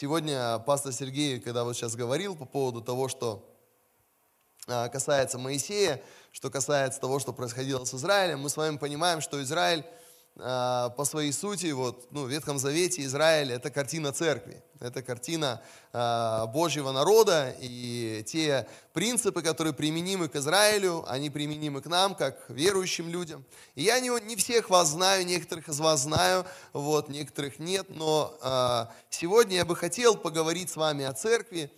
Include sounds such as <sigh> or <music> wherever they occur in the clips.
Сегодня пастор Сергей, когда вот сейчас говорил по поводу того, что а, касается Моисея, что касается того, что происходило с Израилем, мы с вами понимаем, что Израиль по своей сути, вот, ну, в Ветхом Завете Израиль – это картина церкви, это картина э, Божьего народа, и те принципы, которые применимы к Израилю, они применимы к нам, как верующим людям. И я не, не всех вас знаю, некоторых из вас знаю, вот, некоторых нет, но э, сегодня я бы хотел поговорить с вами о церкви,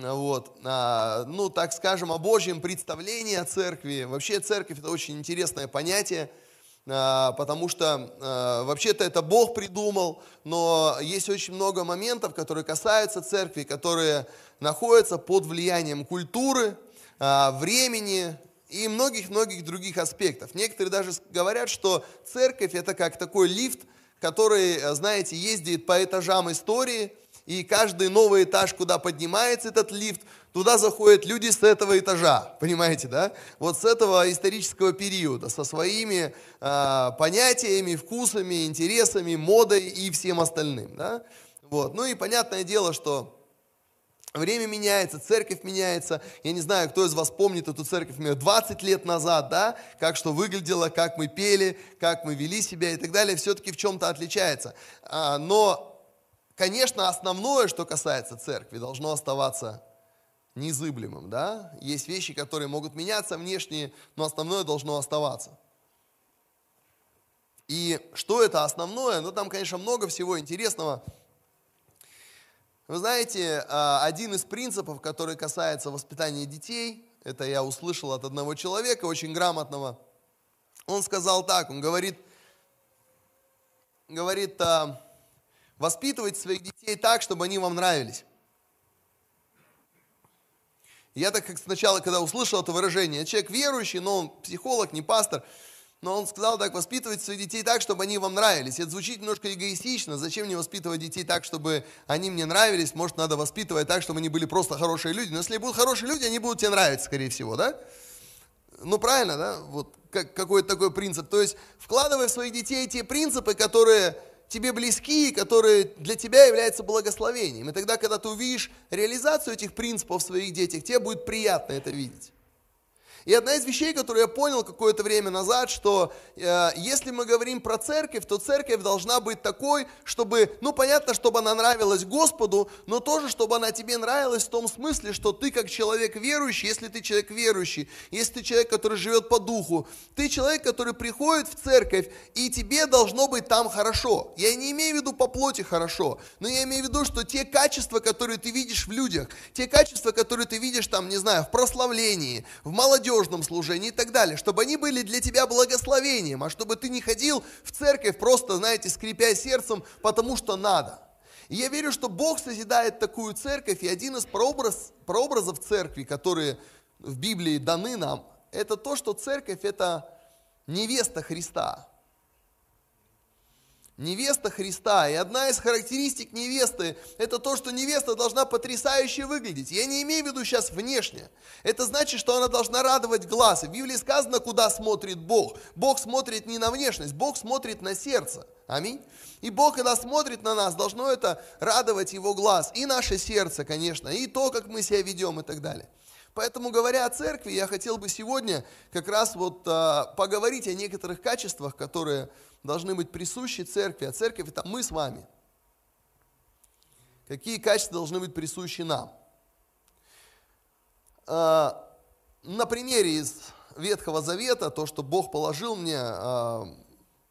вот, э, ну, так скажем, о Божьем представлении о церкви. Вообще церковь – это очень интересное понятие – а, потому что а, вообще-то это Бог придумал, но есть очень много моментов, которые касаются церкви, которые находятся под влиянием культуры, а, времени и многих-многих других аспектов. Некоторые даже говорят, что церковь это как такой лифт, который, знаете, ездит по этажам истории, и каждый новый этаж, куда поднимается этот лифт, туда заходят люди с этого этажа, понимаете, да? Вот с этого исторического периода, со своими э, понятиями, вкусами, интересами, модой и всем остальным, да? Вот. Ну и понятное дело, что Время меняется, церковь меняется. Я не знаю, кто из вас помнит эту церковь 20 лет назад, да, как что выглядело, как мы пели, как мы вели себя и так далее, все-таки в чем-то отличается. А, но, конечно, основное, что касается церкви, должно оставаться незыблемым, да? Есть вещи, которые могут меняться внешние, но основное должно оставаться. И что это основное? Ну, там, конечно, много всего интересного. Вы знаете, а, один из принципов, который касается воспитания детей, это я услышал от одного человека, очень грамотного, он сказал так, он говорит, говорит, а, воспитывайте своих детей так, чтобы они вам нравились. Я так как сначала, когда услышал это выражение, человек верующий, но он психолог, не пастор, но он сказал так, воспитывайте своих детей так, чтобы они вам нравились. Это звучит немножко эгоистично. Зачем мне воспитывать детей так, чтобы они мне нравились? Может, надо воспитывать так, чтобы они были просто хорошие люди. Но если будут хорошие люди, они будут тебе нравиться, скорее всего, да? Ну, правильно, да? Вот как, какой-то такой принцип. То есть, вкладывая в своих детей те принципы, которые тебе близки, которые для тебя являются благословением. И тогда, когда ты увидишь реализацию этих принципов в своих детях, тебе будет приятно это видеть. И одна из вещей, которую я понял какое-то время назад, что э, если мы говорим про церковь, то церковь должна быть такой, чтобы, ну понятно, чтобы она нравилась Господу, но тоже, чтобы она тебе нравилась в том смысле, что ты как человек верующий, если ты человек верующий, если ты человек, который живет по духу, ты человек, который приходит в церковь, и тебе должно быть там хорошо. Я не имею в виду по плоти хорошо, но я имею в виду, что те качества, которые ты видишь в людях, те качества, которые ты видишь там, не знаю, в прославлении, в молодежи, молодежном служении и так далее, чтобы они были для тебя благословением, а чтобы ты не ходил в церковь просто, знаете, скрипя сердцем, потому что надо. И я верю, что Бог созидает такую церковь, и один из прообраз, прообразов церкви, которые в Библии даны нам, это то, что церковь – это невеста Христа невеста Христа. И одна из характеристик невесты – это то, что невеста должна потрясающе выглядеть. Я не имею в виду сейчас внешне. Это значит, что она должна радовать глаз. В Библии сказано, куда смотрит Бог. Бог смотрит не на внешность, Бог смотрит на сердце. Аминь. И Бог, когда смотрит на нас, должно это радовать Его глаз. И наше сердце, конечно, и то, как мы себя ведем и так далее. Поэтому, говоря о церкви, я хотел бы сегодня как раз вот а, поговорить о некоторых качествах, которые должны быть присущи церкви, а церковь это мы с вами. Какие качества должны быть присущи нам? А, на примере из Ветхого Завета, то, что Бог положил мне а,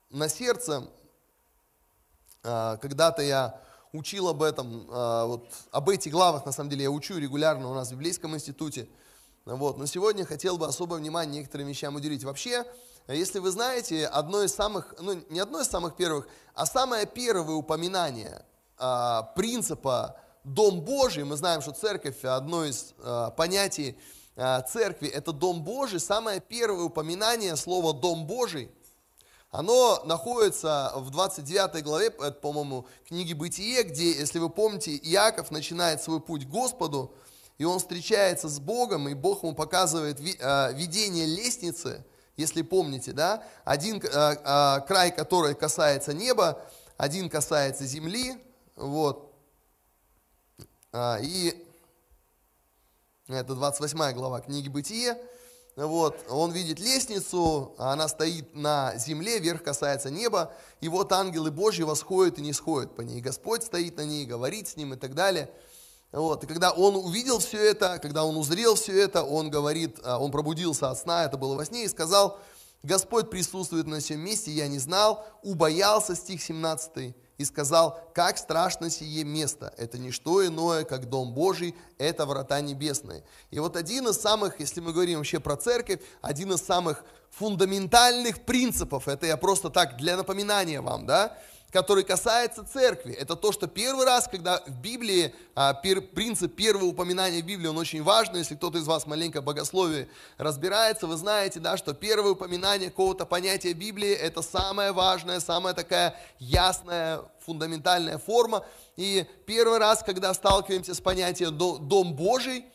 на сердце, а, когда-то я учил об этом, вот, об этих главах, на самом деле, я учу регулярно у нас в Библейском институте. Вот, но сегодня хотел бы особое внимание некоторым вещам уделить. Вообще, если вы знаете, одно из самых, ну не одно из самых первых, а самое первое упоминание а, принципа Дом Божий, мы знаем, что церковь, одно из а, понятий а, церкви, это Дом Божий, самое первое упоминание слова Дом Божий, оно находится в 29 главе, по-моему, книги Бытие, где, если вы помните, Иаков начинает свой путь к Господу, и он встречается с Богом, и Бог ему показывает а, видение лестницы – если помните, да, один э, э, край, который касается неба, один касается земли, вот. А, и это 28 глава книги «Бытие». Вот, он видит лестницу, она стоит на земле, верх касается неба, и вот ангелы Божьи восходят и не сходят по ней. Господь стоит на ней, говорит с ним и так далее. Вот, и когда он увидел все это, когда он узрел все это, он говорит, а, он пробудился от сна, это было во сне, и сказал, Господь присутствует на всем месте, я не знал, убоялся, стих 17, и сказал, как страшно сие место, это не что иное, как Дом Божий, это врата небесные. И вот один из самых, если мы говорим вообще про церковь, один из самых фундаментальных принципов, это я просто так для напоминания вам, да, который касается церкви. Это то, что первый раз, когда в Библии, а, принцип первого упоминания в Библии, он очень важный. Если кто-то из вас маленько в богословии разбирается, вы знаете, да, что первое упоминание какого-то понятия Библии – это самая важная, самая такая ясная, фундаментальная форма. И первый раз, когда сталкиваемся с понятием «дом Божий»,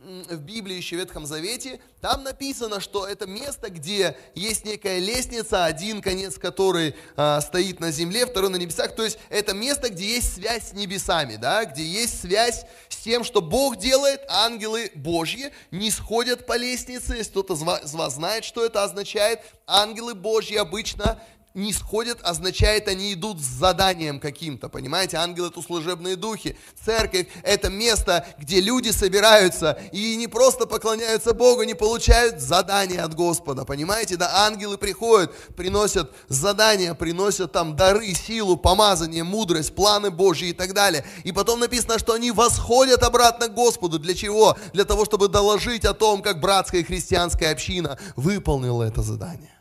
в Библии, еще в Ветхом Завете, там написано, что это место, где есть некая лестница, один конец которой а, стоит на земле, второй на небесах. То есть это место, где есть связь с небесами, да, где есть связь с тем, что Бог делает, ангелы Божьи не сходят по лестнице. Если кто-то из вас знает, что это означает, ангелы Божьи обычно не сходят, означает, они идут с заданием каким-то, понимаете? Ангелы это служебные духи. Церковь – это место, где люди собираются и не просто поклоняются Богу, не получают задания от Господа, понимаете? Да, ангелы приходят, приносят задания, приносят там дары, силу, помазание, мудрость, планы Божьи и так далее. И потом написано, что они восходят обратно к Господу. Для чего? Для того, чтобы доложить о том, как братская христианская община выполнила это задание.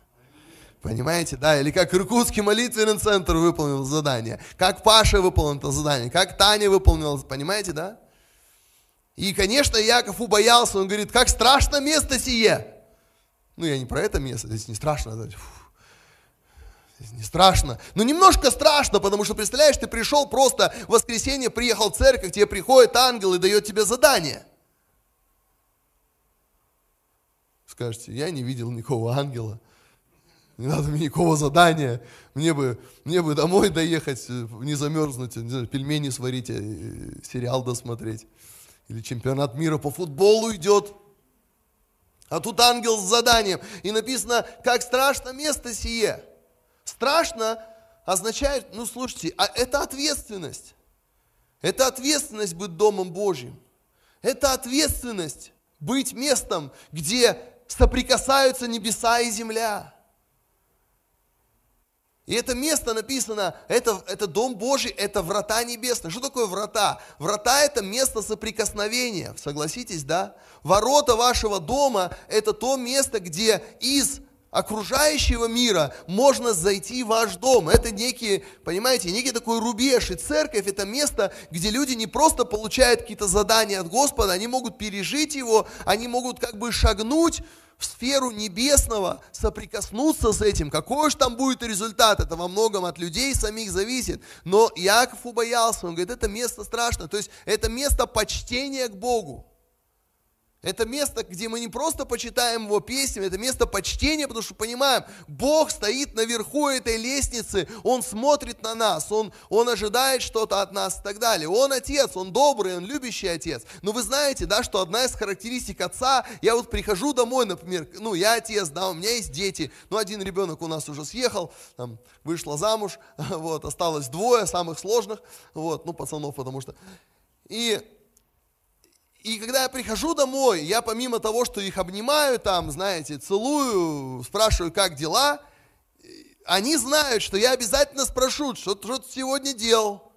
Понимаете, да? Или как Иркутский молитвенный центр выполнил задание, как Паша выполнил это задание, как Таня выполнила, понимаете, да? И, конечно, Яков убоялся, он говорит, как страшно место сие. Ну, я не про это место, здесь не страшно. Да? Здесь не страшно. Но немножко страшно, потому что, представляешь, ты пришел просто в воскресенье, приехал в церковь, тебе приходит ангел и дает тебе задание. Скажете, я не видел никакого ангела не надо мне никакого задания, мне бы, мне бы домой доехать, э, не замерзнуть, не знаю, пельмени сварить, э, сериал досмотреть. Или чемпионат мира по футболу идет. А тут ангел с заданием. И написано, как страшно место сие. Страшно означает, ну слушайте, а это ответственность. Это ответственность быть Домом Божьим. Это ответственность быть местом, где соприкасаются небеса и земля. И это место написано, это, это Дом Божий, это врата небесные. Что такое врата? Врата – это место соприкосновения, согласитесь, да? Ворота вашего дома – это то место, где из окружающего мира можно зайти в ваш дом. Это некий, понимаете, некий такой рубеж. И церковь – это место, где люди не просто получают какие-то задания от Господа, они могут пережить его, они могут как бы шагнуть в сферу небесного, соприкоснуться с этим. Какой же там будет результат? Это во многом от людей самих зависит. Но Иаков убоялся, он говорит, это место страшно. То есть это место почтения к Богу. Это место, где мы не просто почитаем его песнями, это место почтения, потому что понимаем, Бог стоит наверху этой лестницы, Он смотрит на нас, Он, он ожидает что-то от нас и так далее. Он отец, Он добрый, Он любящий отец. Но вы знаете, да, что одна из характеристик отца, я вот прихожу домой, например, ну, я отец, да, у меня есть дети, ну, один ребенок у нас уже съехал, там, вышла замуж, <laughs> вот, осталось двое самых сложных, вот, ну, пацанов, потому что... И и когда я прихожу домой, я помимо того, что их обнимаю там, знаете, целую, спрашиваю, как дела, они знают, что я обязательно спрошу, что, ты сегодня делал.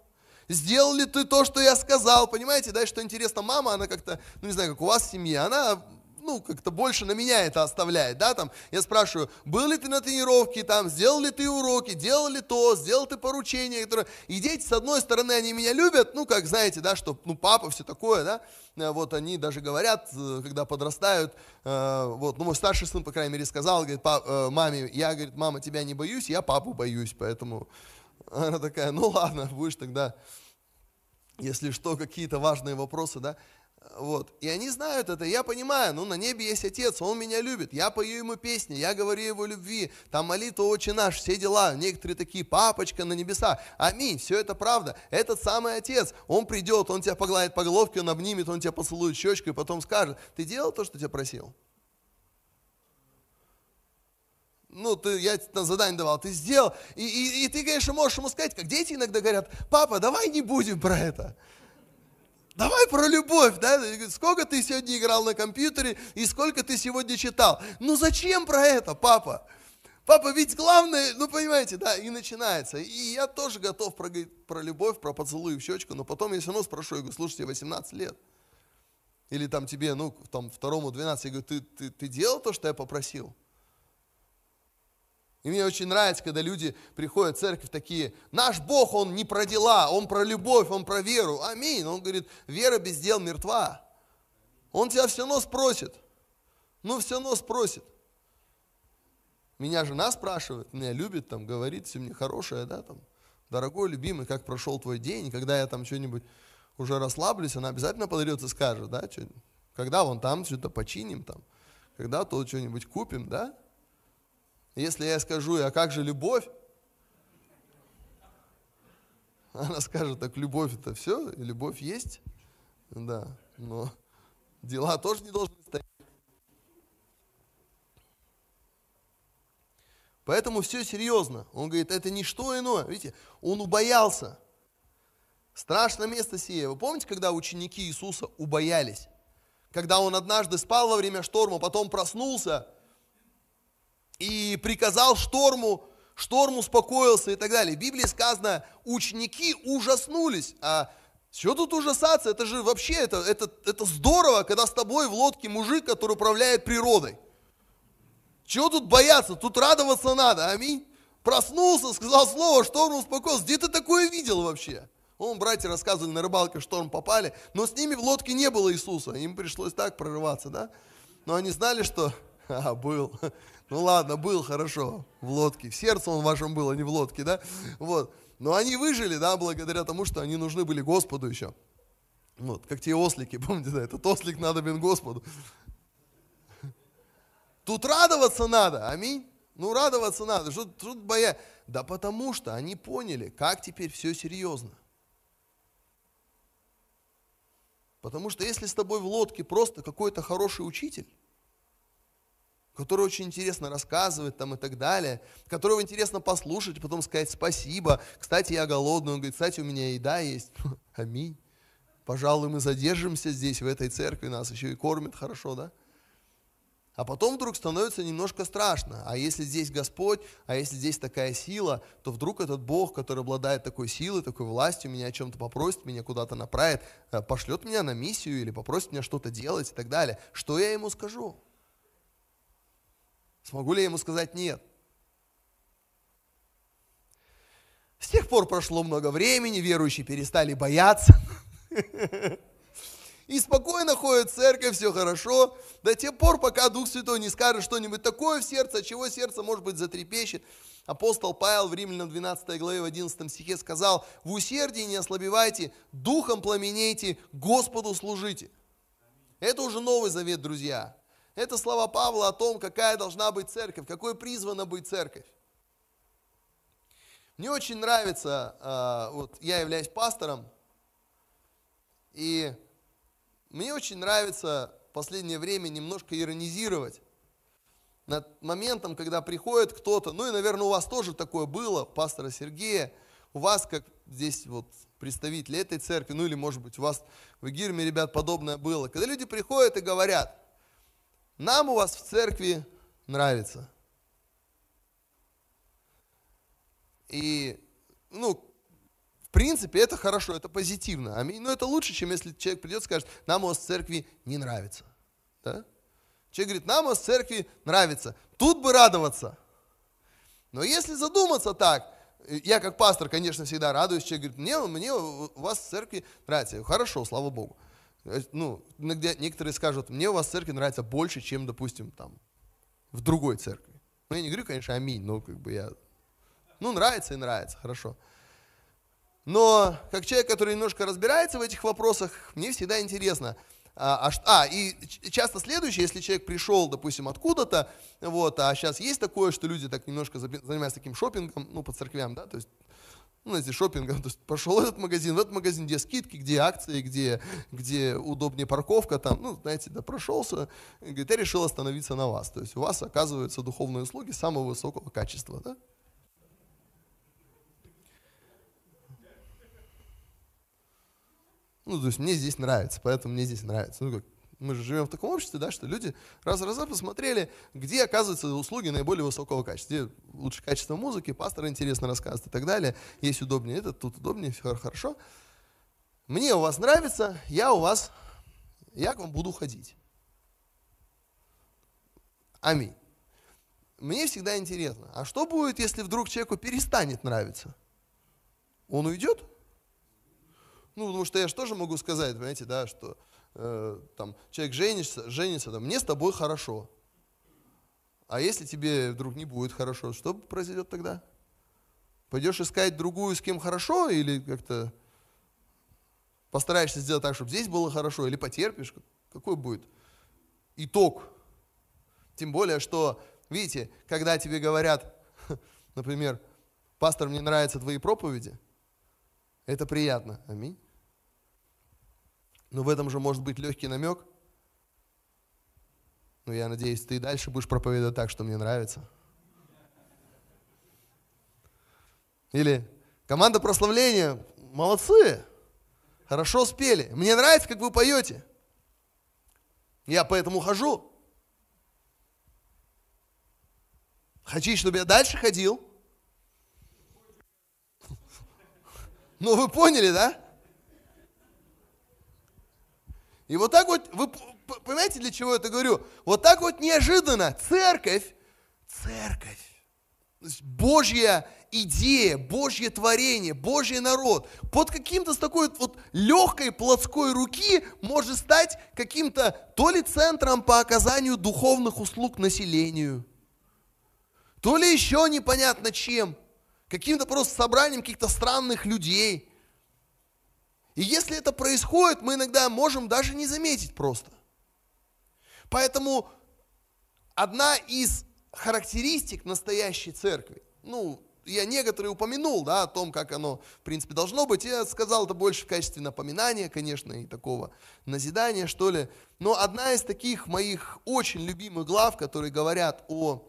Сделал ли ты то, что я сказал? Понимаете, да, что интересно, мама, она как-то, ну не знаю, как у вас в семье, она ну, как-то больше на меня это оставляет, да, там, я спрашиваю, был ли ты на тренировке, там, сделал ли ты уроки, делал ли то, сделал ты поручение, которое... и дети, с одной стороны, они меня любят, ну, как, знаете, да, что, ну, папа, все такое, да, э, вот они даже говорят, э, когда подрастают, э, вот, ну, мой старший сын, по крайней мере, сказал, говорит, маме, я, говорит, мама, тебя не боюсь, я папу боюсь, поэтому <laughs> она такая, ну, ладно, будешь тогда, если что, какие-то важные вопросы, да, Вот. И они знают это, я понимаю, ну на небе есть Отец, Он меня любит, я пою Ему песни, я говорю Его любви, там молитва «Отче наш», все дела, некоторые такие, папочка на небеса, аминь, все это правда. Этот самый Отец, Он придет, Он тебя погладит по головке, Он обнимет, Он тебя поцелует щечку и потом скажет, ты делал то, что тебя просил? ну, ты, я на задание давал, ты сделал. И, и, и ты, конечно, можешь ему сказать, как дети иногда говорят, папа, давай не будем про это. Давай про любовь, да? Сколько ты сегодня играл на компьютере и сколько ты сегодня читал? Ну зачем про это, папа? Папа, ведь главное, ну понимаете, да, и начинается. И я тоже готов про, про любовь, про поцелуй в щечку, но потом я все равно спрошу, я говорю, слушай, тебе 18 лет. Или там тебе, ну, там, второму 12, я говорю, ты, ты, ты делал то, что я попросил? И мне очень нравится, когда люди приходят в церковь такие, наш Бог, Он не про дела, Он про любовь, Он про веру. Аминь. Он говорит, вера без дел мертва. Он тебя все равно спросит. Ну, все равно спросит. Меня жена спрашивает, меня любит, там, говорит, все мне хорошее, да, там, дорогой, любимый, как прошел твой день, когда я там что-нибудь уже расслаблюсь, она обязательно подойдет и скажет, да, что, когда вон там что-то починим, там, когда то что-нибудь купим, да, если я скажу, а как же любовь? Она скажет, так любовь это все, любовь есть, да, но дела тоже не должны стоять. Поэтому все серьезно. Он говорит, это не что иное. Видите, он убоялся. Страшное место сие. Вы помните, когда ученики Иисуса убоялись? Когда он однажды спал во время шторма, потом проснулся – и приказал шторму, шторм успокоился и так далее. В Библии сказано, ученики ужаснулись. А что тут ужасаться? Это же вообще, это, это, это здорово, когда с тобой в лодке мужик, который управляет природой. Чего тут бояться? Тут радоваться надо. Аминь. Проснулся, сказал слово, шторм успокоился. Где ты такое видел вообще? Он, братья рассказывали, на рыбалке шторм попали, но с ними в лодке не было Иисуса. Им пришлось так прорываться, да? Но они знали, что... <laughs> А, был. <laughs> Ну ладно, был хорошо в лодке. В сердце он вашем был, а не в лодке, да? Вот. Но они выжили, да, благодаря тому, что они нужны были Господу еще. Вот, как те ослики, <laughs> помните, да, этот ослик надо надобен Господу. Тут радоваться надо, аминь. Ну, радоваться надо. Что тут боя? Да потому что они поняли, как теперь все серьезно. Потому что если с тобой в лодке просто какой-то хороший учитель, который очень интересно рассказывает там и так далее, которого интересно послушать, потом сказать спасибо. Кстати, я голодный. Он говорит, кстати, у меня еда есть. <laughs> Аминь. Пожалуй, мы задержимся здесь, в этой церкви, нас еще и кормят хорошо, да? А потом вдруг становится немножко страшно. А если здесь Господь, а если здесь такая сила, то вдруг этот Бог, который обладает такой силой, такой властью, меня о чем-то попросит, меня куда-то направит, э, пошлет меня на миссию или попросит меня что-то делать и так далее. Что я ему скажу? Смогу ли я ему сказать нет? С тех пор прошло много времени, верующие перестали бояться. <laughs> И спокойно ходят в церковь, все хорошо, до тех пор, пока Дух Святой не скажет что-нибудь такое в сердце, чего сердце, может быть, затрепещет. Апостол Павел в Римлянам 12 главе в 11 стихе сказал, «В усердии не ослабевайте, духом пламенейте, Господу служите». Это уже Новый Завет, друзья. Это слова Павла о том, какая должна быть церковь, какой призвана быть церковь. Мне очень нравится, а, вот я являюсь пастором, и мне очень нравится в последнее время немножко иронизировать над моментом, когда приходит кто-то, ну и, наверное, у вас тоже такое было, пастора Сергея, у вас, как здесь вот представители этой церкви, ну или, может быть, у вас в Игирме, ребят, подобное было, когда люди приходят и говорят, нам у вас в церкви нравится. И, ну, в принципе, это хорошо, это позитивно. Но это лучше, чем если человек придет и скажет, нам у вас в церкви не нравится. Да? Человек говорит, нам у вас в церкви нравится. Тут бы радоваться. Но если задуматься так, я как пастор, конечно, всегда радуюсь, человек говорит, мне, мне у вас в церкви нравится. Хорошо, слава Богу. Ну, иногда некоторые скажут, мне у вас церковь нравится больше, чем, допустим, там, в другой церкви. Ну, я не говорю, конечно, аминь, но как бы я, ну, нравится и нравится, хорошо. Но как человек, который немножко разбирается в этих вопросах, мне всегда интересно, а, а, а, и часто следующее, если человек пришел, допустим, откуда-то, вот, а сейчас есть такое, что люди так немножко занимаются таким шопингом, ну, по церквям, да, то есть ну, знаете, шопингом, <laughs> то есть пошел этот магазин, в этот магазин, где скидки, где акции, где, где удобнее парковка, там, ну, знаете, да, прошелся, говорит, я решил остановиться на вас. То есть у вас оказываются духовные услуги самого высокого качества, да? Ну, то есть мне здесь нравится, поэтому мне здесь нравится. Ну, как, мы же живем в таком обществе, да, что люди раз-раз посмотрели, где оказываются услуги наиболее высокого качества, где лучше качество музыки, пастор интересно рассказывает и так далее, есть удобнее это, тут удобнее, все хорошо. Мне у вас нравится, я у вас, я к вам буду ходить. Аминь. Мне всегда интересно, а что будет, если вдруг человеку перестанет нравиться? Он уйдет? Ну, потому что я же тоже могу сказать, понимаете, да, что э, там человек женится, женится, там, мне с тобой хорошо. А если тебе вдруг не будет хорошо, что произойдет тогда? Пойдешь искать другую, с кем хорошо, или как-то постараешься сделать так, чтобы здесь было хорошо, или потерпишь? Какой будет итог? Тем более, что, видите, когда тебе говорят, <laughs> например, пастор, мне нравятся твои проповеди, это приятно. Аминь. Но в этом же может быть легкий намек. Ну, я надеюсь, ты и дальше будешь проповедовать так, что мне нравится. Или команда прославления, молодцы, хорошо спели. Мне нравится, как вы поете. Я поэтому хожу. Хотите, чтобы я дальше ходил? <laughs> Ну, вы поняли, да? И вот так вот, вы понимаете, для чего я это говорю? Вот так вот неожиданно церковь, церковь, Божья идея, Божье творение, Божий народ под каким-то с такой вот легкой плотской руки может стать каким-то то ли центром по оказанию духовных услуг населению, то ли еще непонятно чем, каким-то просто собранием каких-то странных людей – и если это происходит, мы иногда можем даже не заметить просто. Поэтому одна из характеристик настоящей церкви, ну, я некоторые упомянул, да, о том, как оно, в принципе, должно быть. Я сказал это больше в качестве напоминания, конечно, и такого назидания, что ли. Но одна из таких моих очень любимых глав, которые говорят о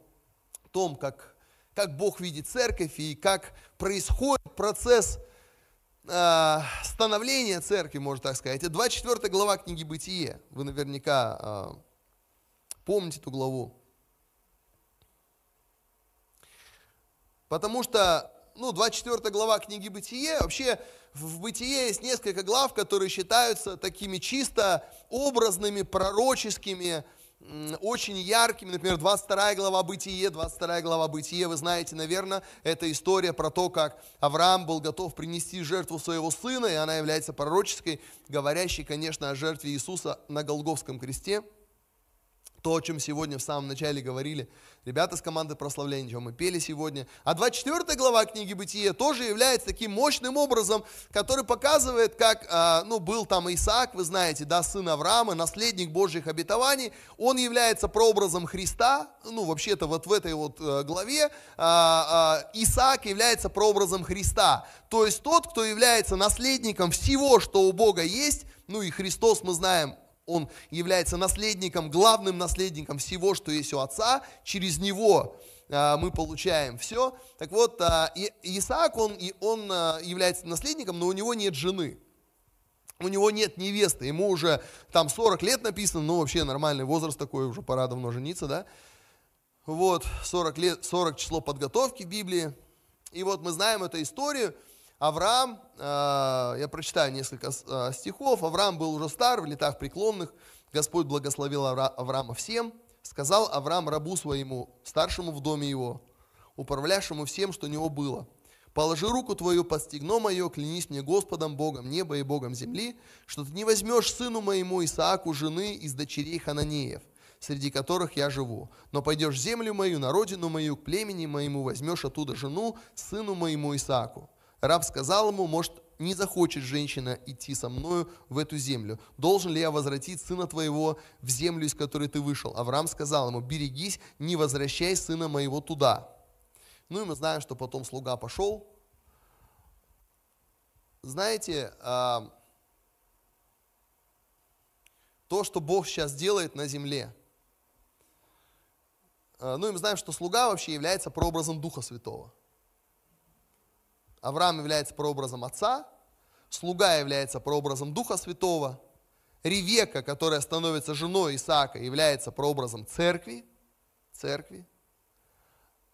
том, как, как Бог видит церковь и как происходит процесс э, становления церкви, можно так сказать. Это 24 глава книги Бытие. Вы наверняка э, помните эту главу. Потому что, ну, 24 глава книги Бытие, вообще в Бытие есть несколько глав, которые считаются такими чисто образными, пророческими, очень яркими, например, 22 глава Бытие, 22 глава Бытие, вы знаете, наверное, это история про то, как Авраам был готов принести жертву своего сына, и она является пророческой, говорящей, конечно, о жертве Иисуса на Голговском кресте – то, о чем сегодня в самом начале говорили ребята с команды прославления, чем мы пели сегодня. А 24 глава книги Бытия тоже является таким мощным образом, который показывает, как а, ну, был там Исаак, вы знаете, да, сын Авраама, наследник Божьих обетований. Он является прообразом Христа, ну, вообще-то вот в этой вот э, главе а, а, Исаак является прообразом Христа. То есть тот, кто является наследником всего, что у Бога есть, ну и Христос, мы знаем, он является наследником, главным наследником всего, что есть у Отца. Через него а, мы получаем все. Так вот, а, Исаак, он, он а, является наследником, но у него нет жены. У него нет невесты, ему уже там 40 лет написано, ну вообще нормальный возраст такой, уже пора давно жениться, да? Вот, 40 лет, 40 число подготовки Библии. И вот мы знаем эту историю, Авраам, э, я прочитаю несколько э, стихов, Авраам был уже стар, в летах преклонных, Господь благословил Авраама всем, сказал Авраам рабу своему, старшему в доме его, управлявшему всем, что у него было, положи руку твою под стегно мое, клянись мне Господом, Богом неба и Богом земли, что ты не возьмешь сыну моему Исааку жены из дочерей Хананеев, среди которых я живу. Но пойдешь в землю мою, на родину мою, к племени моему, возьмешь оттуда жену, сыну моему Исааку. Раб сказал ему, может, не захочет женщина идти со мною в эту землю. Должен ли я возвратить сына твоего в землю, из которой ты вышел? Авраам сказал ему, берегись, не возвращай сына моего туда. Ну и мы знаем, что потом слуга пошел. Знаете, а, то, что Бог сейчас делает на земле, а, ну и мы знаем, что слуга вообще является прообразом Духа Святого. Авраам является прообразом отца, слуга является прообразом Духа Святого, Ревека, которая становится женой Исаака, является прообразом церкви, церкви.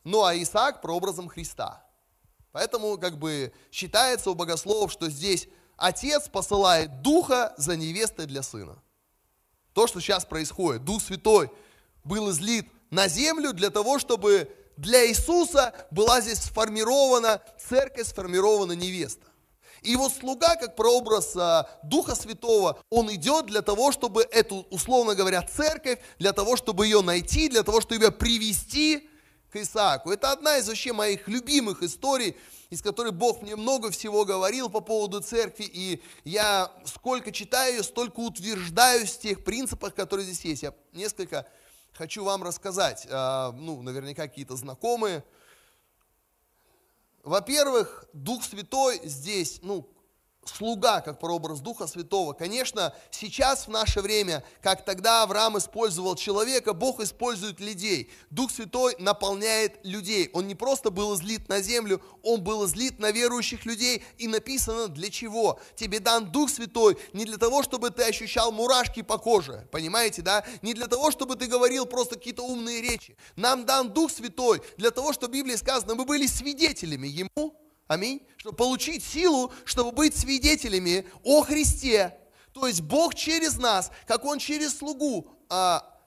Ну а Исаак прообразом Христа. Поэтому как бы считается у богословов, что здесь отец посылает духа за невестой для сына. То, что сейчас происходит, Дух Святой был излит на землю для того, чтобы для Иисуса была здесь сформирована церковь, сформирована невеста. И вот слуга, как прообраз а, Духа Святого, он идет для того, чтобы эту, условно говоря, церковь, для того, чтобы ее найти, для того, чтобы ее привести к Исааку. Это одна из вообще моих любимых историй, из которой Бог мне много всего говорил по поводу церкви, и я сколько читаю столько утверждаюсь в тех принципах, которые здесь есть. Я несколько хочу вам рассказать, а, ну, наверняка какие-то знакомые. Во-первых, Дух Святой здесь, ну, слуга, как прообраз Духа Святого. Конечно, сейчас в наше время, как тогда Авраам использовал человека, Бог использует людей. Дух Святой наполняет людей. Он не просто был излит на землю, он был излит на верующих людей. И написано для чего? Тебе дан Дух Святой не для того, чтобы ты ощущал мурашки по коже, понимаете, да? Не для того, чтобы ты говорил просто какие-то умные речи. Нам дан Дух Святой для того, чтобы в Библии сказано, мы были свидетелями Ему, Аминь. Чтобы получить силу, чтобы быть свидетелями о Христе. То есть Бог через нас, как Он через слугу а,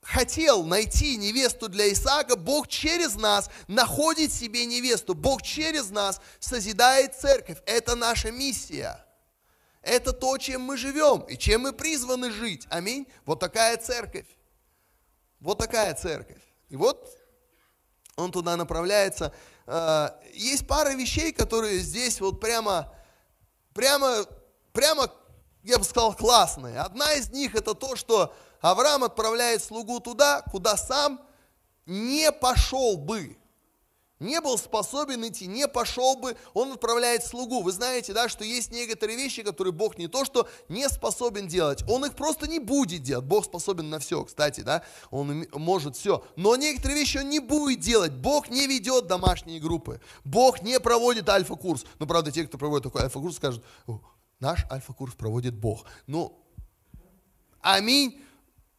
хотел найти невесту для Исаака, Бог через нас находит себе невесту. Бог через нас созидает церковь. Это наша миссия. Это то, чем мы живем и чем мы призваны жить. Аминь. Вот такая церковь. Вот такая церковь. И вот он туда направляется. Э, есть пара вещей, которые здесь вот прямо, прямо, прямо, я бы сказал, классные. Одна из них это то, что Авраам отправляет слугу туда, куда сам не пошел бы не был способен идти, не пошел бы, он отправляет слугу. Вы знаете, да, что есть некоторые вещи, которые Бог не то, что не способен делать, он их просто не будет делать. Бог способен на все, кстати, да, он может все. Но некоторые вещи он не будет делать. Бог не ведет домашние группы. Бог не проводит альфа-курс. Ну, правда, те, кто проводит такой альфа-курс, скажут, наш альфа-курс проводит Бог. Ну, аминь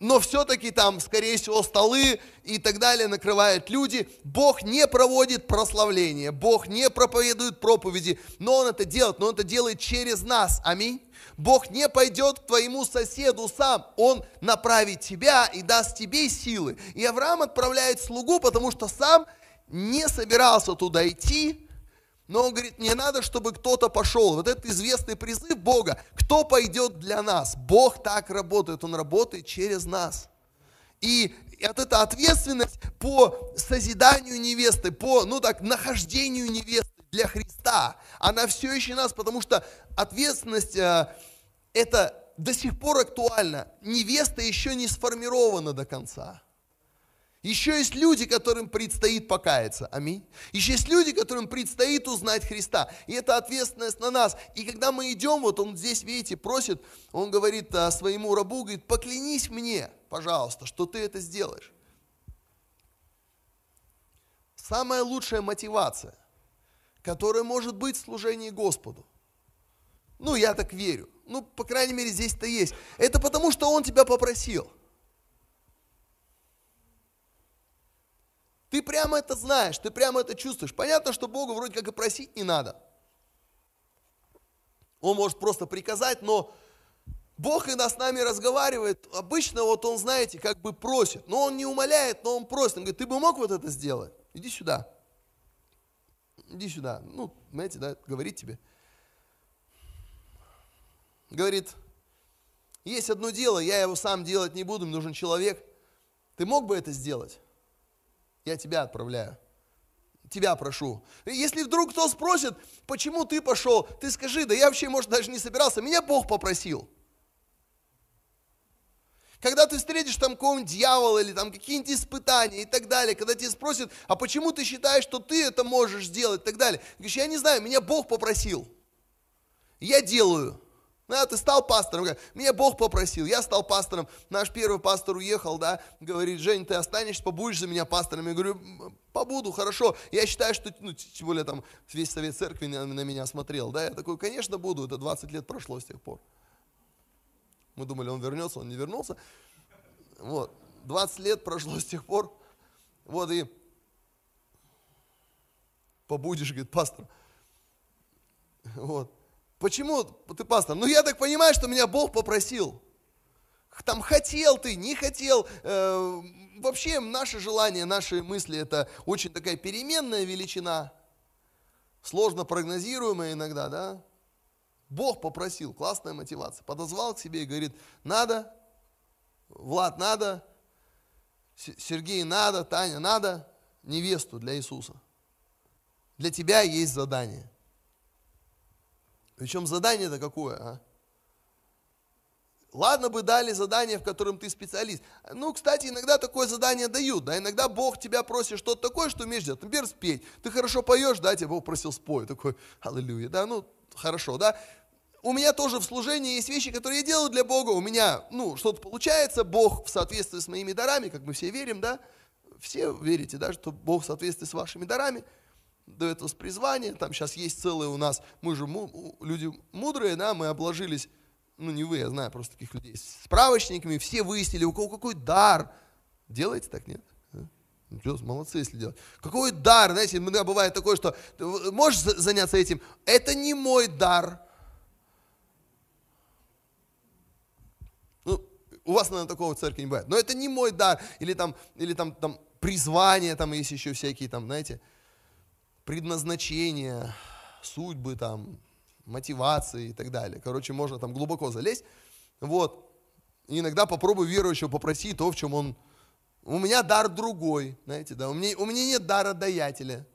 но все-таки там, скорее всего, столы и так далее накрывают люди. Бог не проводит прославление, Бог не проповедует проповеди, но Он это делает, но Он это делает через нас. Аминь. Бог не пойдет к твоему соседу сам, Он направит тебя и даст тебе силы. И Авраам отправляет слугу, потому что сам не собирался туда идти, но он говорит, мне надо, чтобы кто-то пошел. Вот этот известный призыв Бога. Кто пойдет для нас? Бог так работает, Он работает через нас. И вот эта ответственность по созиданию невесты, по, ну так, нахождению невесты для Христа, она все еще нас, потому что ответственность э, это до сих пор актуальна. Невеста еще не сформирована до конца. Еще есть люди, которым предстоит покаяться. Аминь. Еще есть люди, которым предстоит узнать Христа. И это ответственность на нас. И когда мы идем, вот он здесь, видите, просит, он говорит а, своему рабу, говорит, поклянись мне, пожалуйста, что ты это сделаешь. Самая лучшая мотивация, которая может быть в служении Господу. Ну, я так верю. Ну, по крайней мере, здесь-то есть. Это потому, что Он тебя попросил – Ты прямо это знаешь, ты прямо это чувствуешь. Понятно, что Богу вроде как и просить не надо. Он может просто приказать, но Бог иногда с нами разговаривает. Обычно вот он, знаете, как бы просит. Но он не умоляет, но он просит. Он говорит, ты бы мог вот это сделать? Иди сюда. Иди сюда. Ну, знаете, да, говорит тебе. Говорит, есть одно дело, я его сам делать не буду, мне нужен человек. Ты мог бы это сделать? Я тебя отправляю. тебя прошу. Если вдруг кто спросит, почему ты пошел, ты скажи, да я вообще, может, даже не собирался, меня Бог попросил. Когда ты встретишь там какого-нибудь дьявола или там какие-нибудь испытания и так далее, когда тебя спросят, а почему ты считаешь, что ты это можешь сделать и так далее, говоришь, я не знаю, меня Бог попросил. Я делаю. Да, ты стал пастором, меня Бог попросил, я стал пастором, наш первый пастор уехал, да, говорит, Жень, ты останешься, побудешь за меня пастором, я говорю, побуду, хорошо, я считаю, что, ну, тем более там весь совет церкви на, на меня смотрел, да, я такой, конечно, буду, это 20 лет прошло с тех пор. Мы думали, он вернется, он не вернулся, вот, 20 лет прошло с тех пор, вот, и побудешь, говорит, пастор, вот, Почему ты пастор? Ну, я так понимаю, что меня Бог попросил. Там хотел ты, не хотел. Э, вообще, наше желание, наши мысли – это очень такая переменная величина. Сложно прогнозируемая иногда, да? Бог попросил, классная мотивация. Подозвал к себе и говорит, надо, Влад, надо, Сергей, надо, Таня, надо невесту для Иисуса. Для тебя есть задание. Причем задание-то какое, а? Ладно бы дали задание, в котором ты специалист. Ну, кстати, иногда такое задание дают, да, иногда Бог тебя просит что-то такое, что умеешь делать. Например, спеть. Ты хорошо поешь, да, тебя Бог просил спой. Такой, аллилуйя, да, ну, хорошо, да. У меня тоже в служении есть вещи, которые я делаю для Бога. У меня, ну, что-то получается, Бог в соответствии с моими дарами, как мы все верим, да. Все верите, да, что Бог в соответствии с вашими дарами – дает вас призвание, там сейчас есть целые у нас, мы же люди мудрые, да, мы обложились, ну не вы, я знаю просто таких людей, справочниками, все выяснили, у кого какой дар. Делаете так, нет? Молодцы, если делать. Какой дар, знаете, иногда бывает такое, что можешь заняться этим, это не мой дар. Ну, у вас, наверное, такого в церкви не бывает. Но это не мой дар. Или там, или там, там призвание, там есть еще всякие, там, знаете, предназначение, судьбы, там, мотивации и так далее. Короче, можно там глубоко залезть. Вот. И иногда попробуй верующего попроси то, в чем он... У меня дар другой, знаете, да. У меня, у меня нет дара даятеля.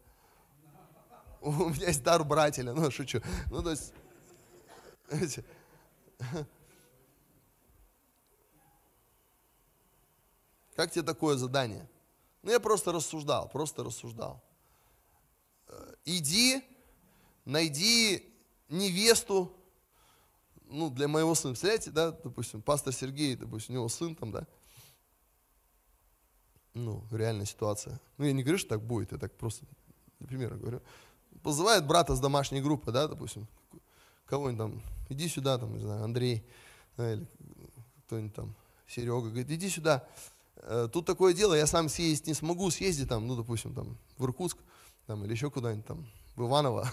У меня есть дар брателя. Ну, шучу. Ну, то есть... Как тебе такое задание? Ну, я просто рассуждал, просто рассуждал иди, найди невесту, ну, для моего сына. Представляете, да, допустим, пастор Сергей, допустим, у него сын там, да, ну, реальная ситуация. Ну, я не говорю, что так будет, я так просто, например, говорю. Позывает брата с домашней группы, да, допустим, кого-нибудь там, иди сюда, там, не знаю, Андрей, да, или кто-нибудь там, Серега, говорит, иди сюда. Э, тут такое дело, я сам съездить не смогу, съезди там, ну, допустим, там, в Иркутск там, или еще куда-нибудь там, в Иваново,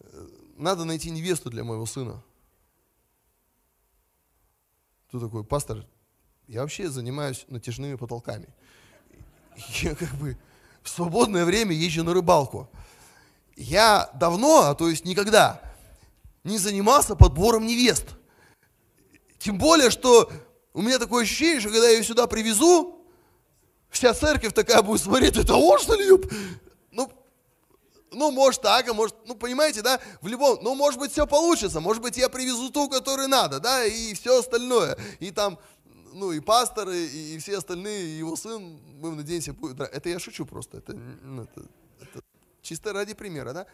<laughs> надо найти невесту для моего сына. Ты такой, пастор, я вообще занимаюсь натяжными потолками. <laughs> Я как бы в свободное время езжу на рыбалку. Я давно, а то есть никогда, не занимался подбором невест. Тем более, что у меня такое ощущение, что когда я ее сюда привезу, вся церковь такая будет смотреть, это он что ли? Ну, может так, а может, ну, понимаете, да, в любом, ну, может быть, все получится, может быть, я привезу ту, которую надо, да, и все остальное, и там, ну, и пастор, и, и все остальные, и его сын, мы надеемся, будет, это я шучу просто, это, ну, это, это чисто ради примера, да.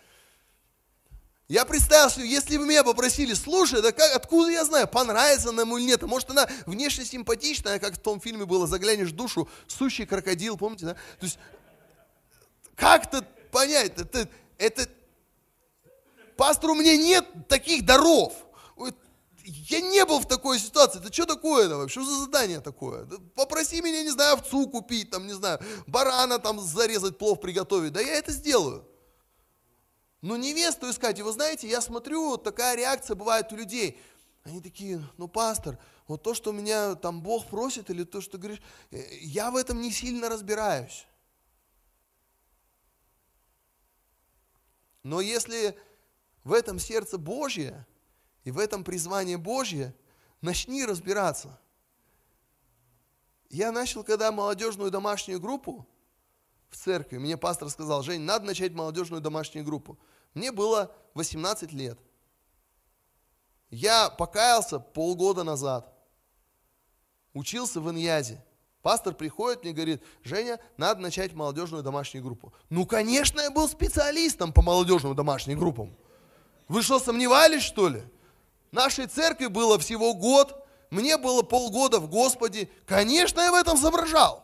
Я представил, что если бы меня попросили, слушай, да как, откуда я знаю, понравится она ему или нет, может она внешне симпатичная, как в том фильме было, заглянешь в душу, сущий крокодил, помните, да? То есть, как-то понять, это, это, пастор, у меня нет таких даров. Я не был в такой ситуации. Это что такое это вообще? Что за задание такое? Попроси меня, не знаю, овцу купить, там, не знаю, барана там зарезать, плов приготовить. Да я это сделаю. Но невесту искать, и вы знаете, я смотрю, вот такая реакция бывает у людей. Они такие, ну, пастор, вот то, что меня там Бог просит, или то, что говоришь, э, я в этом не сильно разбираюсь. Но если в этом сердце Божье и в этом призвание Божье, начни разбираться. Я начал, когда молодежную домашнюю группу, в церкви. Мне пастор сказал, Жень, надо начать молодежную домашнюю группу. Мне было 18 лет. Я покаялся полгода назад. Учился в Иньязе. Пастор приходит мне и говорит, Женя, надо начать молодежную домашнюю группу. Ну, конечно, я был специалистом по молодежным домашним группам. Вы что, сомневались, что ли? Нашей церкви было всего год, мне было полгода в Господе. Конечно, я в этом соображал.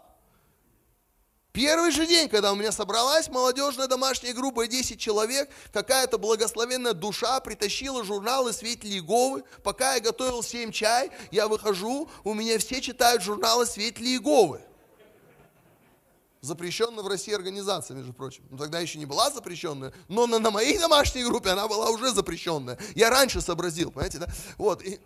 Первый же день, когда у меня собралась молодежная домашняя группа, 10 человек, какая-то благословенная душа притащила журналы Светли Иеговы. Пока я готовил 7 чай, я выхожу, у меня все читают журналы Светли Иеговы. Запрещенная в России организация, между прочим. Ну, тогда еще не была запрещенная, но на, на моей домашней группе она была уже запрещенная. Я раньше сообразил, понимаете, да? Вот. И...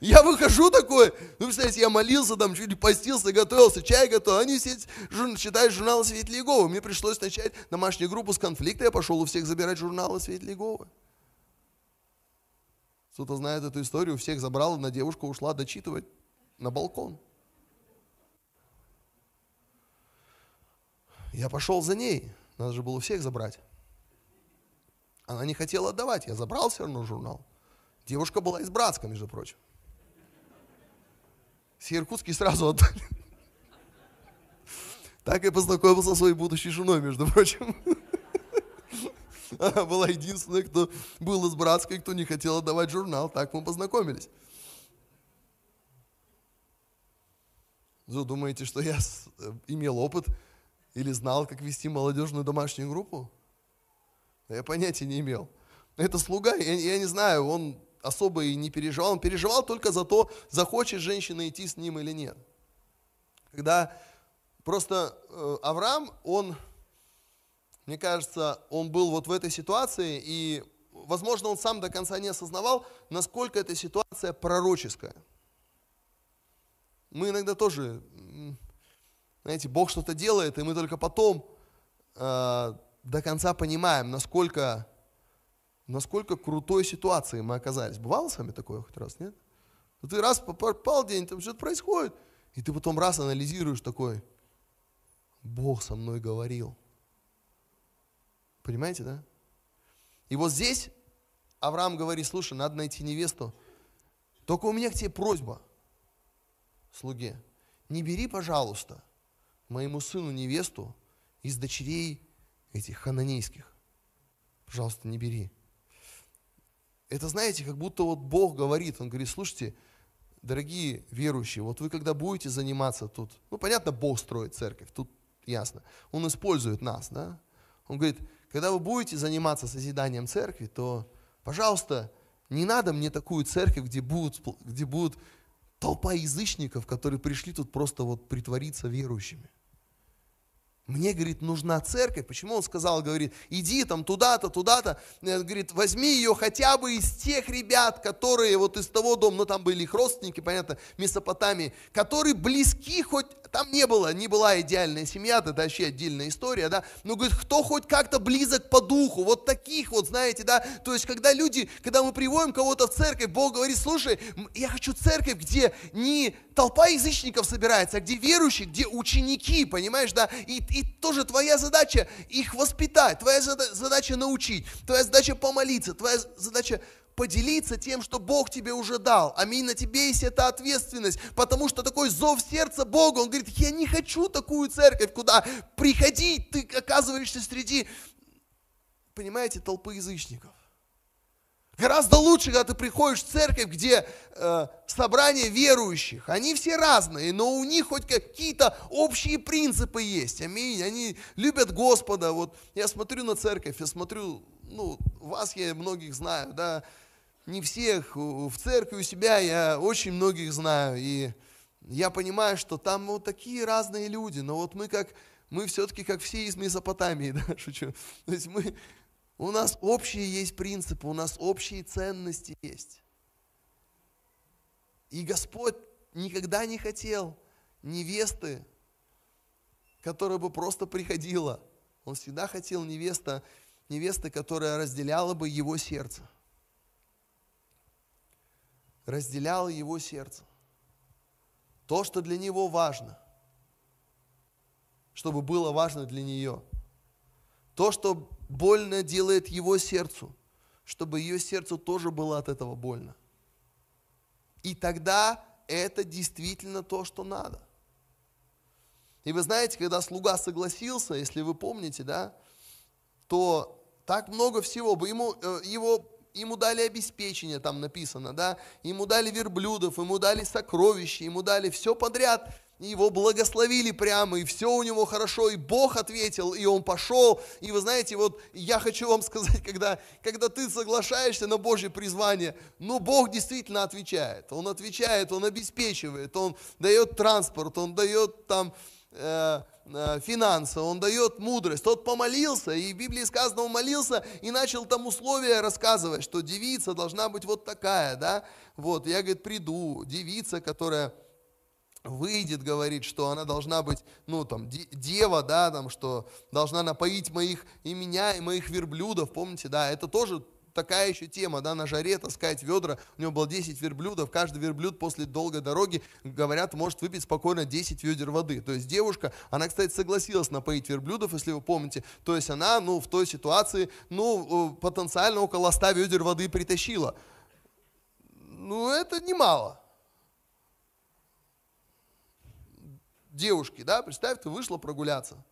Я выхожу такой, ну, представляете, я молился там, чуть ли постился, готовился, чай готовил. Они все жур, читают журналы Светлиговы. Мне пришлось начать домашнюю группу с конфликта. Я пошел у всех забирать журналы Светлиговы. Кто-то знает эту историю, всех забрал, на девушку ушла дочитывать на балкон. Я пошел за ней. Надо же было всех забрать. Она не хотела отдавать. Я забрал все равно журнал. Девушка была из Братска, между прочим. Все иркутские сразу отдали. Так я познакомился со своей будущей женой, между прочим. Она была единственная, кто был из Братска и кто не хотел отдавать журнал. Так мы познакомились. Вы думаете, что я э, имел опыт или знал, как вести молодежную домашнюю группу? Я понятия не имел. Это слуга, я, я не знаю, он особо и не переживал. Он переживал только за то, захочет женщина идти с ним или нет. Когда просто э, Авраам, он, мне кажется, он был вот в этой ситуации, и, возможно, он сам до конца не осознавал, насколько эта ситуация пророческая. Мы иногда тоже знаете, Бог что-то делает, и мы только потом э, до конца понимаем, насколько, насколько крутой ситуации мы оказались. Бывало с вами такое хоть раз, нет? Ну, ты раз попал день, там что-то происходит, и ты потом раз анализируешь такой, Бог со мной говорил. Понимаете, да? И вот здесь Авраам говорит, слушай, надо найти невесту. Только у меня к тебе просьба, слуге. Не бери, пожалуйста, моему сыну невесту из дочерей этих хананейских. Пожалуйста, не бери. Это, знаете, как будто вот Бог говорит, Он говорит, слушайте, дорогие верующие, вот вы когда будете заниматься тут, ну, понятно, Бог строит церковь, тут ясно, Он использует нас, да? Он говорит, когда вы будете заниматься созиданием церкви, то, пожалуйста, не надо мне такую церковь, где будут, где будут толпа язычников, которые пришли тут просто вот притвориться верующими. Мне, говорит, нужна церковь. Почему он сказал, говорит, иди там туда-то, туда-то. Говорит, возьми ее хотя бы из тех ребят, которые вот из того дома, ну там были их родственники, понятно, Месопотамии, которые близки хоть, там не было, не была идеальная семья, это вообще отдельная история, да, но, говорит, кто хоть как-то близок по духу, вот таких вот, знаете, да, то есть, когда люди, когда мы приводим кого-то в церковь, Бог говорит, слушай, я хочу церковь, где не толпа язычников собирается, а где верующие, где ученики, понимаешь, да, и тоже твоя задача их воспитать, твоя задача научить, твоя задача помолиться, твоя задача поделиться тем, что Бог тебе уже дал. Аминь, на тебе есть эта ответственность, потому что такой зов сердца Бога, он говорит, я не хочу такую церковь, куда приходить, ты оказываешься среди, понимаете, толпы язычников. Гораздо лучше, когда ты приходишь в церковь, где э, собрание верующих. Они все разные, но у них хоть какие-то общие принципы есть. Аминь. Они любят Господа. Вот я смотрю на церковь, я смотрю, ну, вас я многих знаю, да, не всех. В церкви у себя я очень многих знаю. И я понимаю, что там вот такие разные люди. Но вот мы как, мы все-таки как все из Месопотамии, <laughs> да, шучу. То есть мы, у нас общие есть принципы, у нас общие ценности есть. И Господь никогда не хотел невесты, которая бы просто приходила. Он всегда хотел невеста, невесты, которая разделяла бы его сердце. Разделяла его сердце. То, что для него важно. чтобы было важно для нее. То, что больно делает его сердцу, чтобы ее сердцу тоже было от этого больно. И тогда это действительно то, что надо. И вы знаете, когда слуга согласился, если вы помните, да, то так много всего, бы ему, э, его, ему дали обеспечение, там написано, да, ему дали верблюдов, ему дали сокровища, ему дали все подряд, его благословили прямо, и все у него хорошо, и Бог ответил, и он пошел. И вы знаете, вот я хочу вам <laughs> сказать, когда, когда ты соглашаешься на Божье призвание, ну Бог действительно отвечает. Он отвечает, Он обеспечивает, Он дает транспорт, Он дает там э, э, финансы, Он дает мудрость. Тот помолился, и в Библии сказано, он молился и начал там условия рассказывать, что девица должна быть вот такая, да. Вот, я, говорит, приду, девица, которая выйдет, говорит, что она должна быть, ну, там, дева, да, там, что должна напоить моих, и меня, и моих верблюдов, помните, да, это тоже такая еще тема, да, на жаре таскать ведра, у него было 10 верблюдов, каждый верблюд после долгой дороги, говорят, может выпить спокойно 10 ведер воды. То есть девушка, она, кстати, согласилась напоить верблюдов, если вы помните, то есть она, ну, в той ситуации, ну, э, потенциально около 100 ведер воды притащила. Ну, это немало. Девушки, да, представь, ты вышла прогуляться.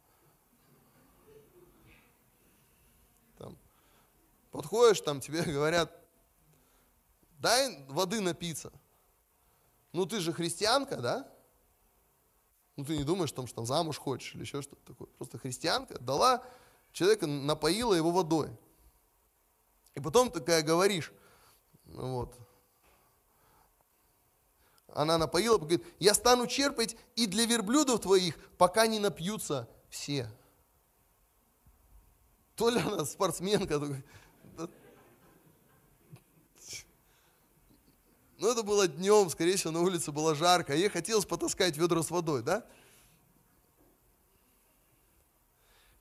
Там, подходишь, там тебе <laughs> говорят, дай воды напиться. Ну ты же христианка, да? Ну ты не думаешь, что там замуж хочешь или еще что-то такое. Просто христианка дала человека, напоила его водой. И потом такая говоришь, ну вот, она напоила, говорит, я стану черпать и для верблюдов твоих, пока не напьются все. То ли она спортсменка, ну, это было днем, скорее всего, на улице было жарко, а ей хотелось потаскать ведро с водой, да?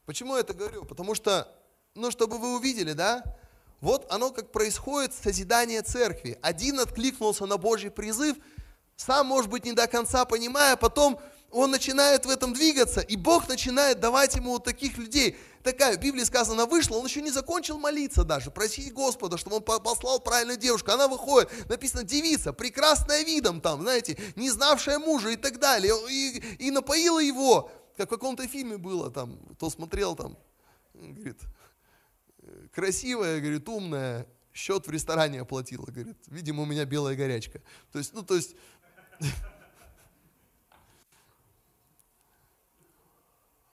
Почему я это говорю? Потому что, ну, чтобы вы увидели, да, вот оно как происходит созидание церкви. Один откликнулся на Божий призыв – сам, может быть, не до конца понимая, потом он начинает в этом двигаться, и Бог начинает давать ему вот таких людей. Такая, в Библии сказано, вышла, он еще не закончил молиться даже, просить Господа, чтобы он послал правильную девушку. Она выходит, написано девица, прекрасная видом там, знаете, не знавшая мужа и так далее. И, и напоила его, как в каком-то фильме было там, кто смотрел там, говорит, красивая, говорит, умная, счет в ресторане оплатила, говорит, видимо, у меня белая горячка. То есть, ну, то есть,